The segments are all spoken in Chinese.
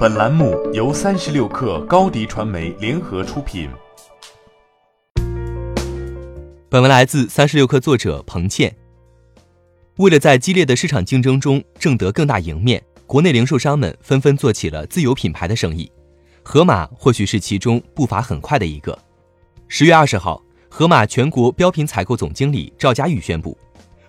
本栏目由三十六氪高低传媒联合出品。本文来自三十六氪作者彭倩。为了在激烈的市场竞争中挣得更大赢面，国内零售商们纷纷做起了自有品牌的生意。盒马或许是其中步伐很快的一个。十月二十号，盒马全国标品采购总经理赵佳玉宣布，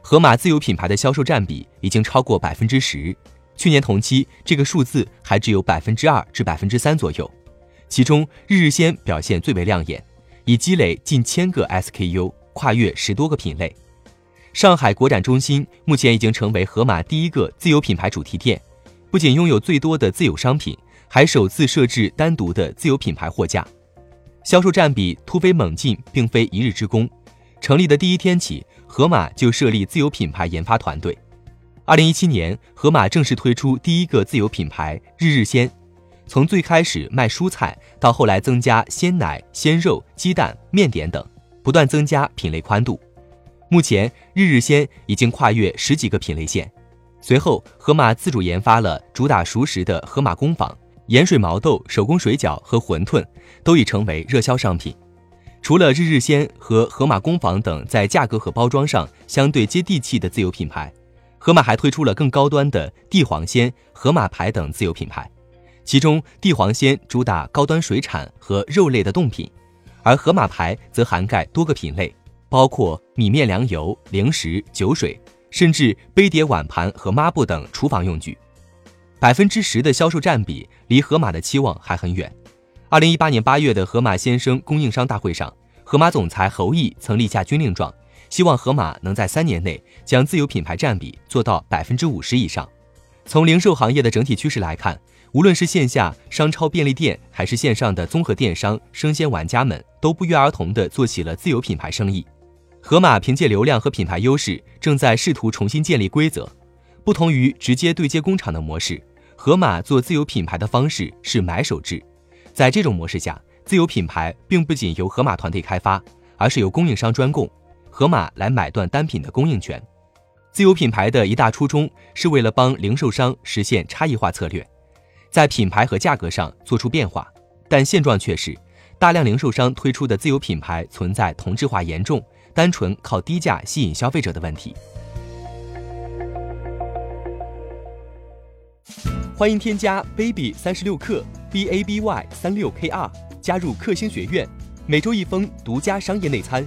盒马自有品牌的销售占比已经超过百分之十。去年同期，这个数字还只有百分之二至百分之三左右，其中日日鲜表现最为亮眼，已积累近千个 SKU，跨越十多个品类。上海国展中心目前已经成为盒马第一个自有品牌主题店，不仅拥有最多的自有商品，还首次设置单独的自有品牌货架，销售占比突飞猛进，并非一日之功。成立的第一天起，盒马就设立自有品牌研发团队。二零一七年，盒马正式推出第一个自有品牌日日鲜。从最开始卖蔬菜，到后来增加鲜奶、鲜肉、鸡蛋、面点等，不断增加品类宽度。目前，日日鲜已经跨越十几个品类线。随后，盒马自主研发了主打熟食的盒马工坊、盐水毛豆、手工水饺和馄饨，都已成为热销商品。除了日日鲜和盒马工坊等在价格和包装上相对接地气的自有品牌。盒马还推出了更高端的帝皇鲜、盒马牌等自有品牌，其中帝皇鲜主打高端水产和肉类的冻品，而盒马牌则涵盖多个品类，包括米面粮油、零食、酒水，甚至杯碟碗盘和抹布等厨房用具。百分之十的销售占比离盒马的期望还很远。二零一八年八月的盒马鲜生供应商大会上，盒马总裁侯毅曾立下军令状。希望盒马能在三年内将自有品牌占比做到百分之五十以上。从零售行业的整体趋势来看，无论是线下商超便利店，还是线上的综合电商，生鲜玩家们都不约而同地做起了自有品牌生意。盒马凭借流量和品牌优势，正在试图重新建立规则。不同于直接对接工厂的模式，盒马做自有品牌的方式是买手制。在这种模式下，自有品牌并不仅由盒马团队开发，而是由供应商专供。盒马来买断单品的供应权，自有品牌的一大初衷是为了帮零售商实现差异化策略，在品牌和价格上做出变化。但现状却是，大量零售商推出的自有品牌存在同质化严重、单纯靠低价吸引消费者的问题。欢迎添加 baby 三十六克 b a b y 三六 k r 加入克星学院，每周一封独家商业内参。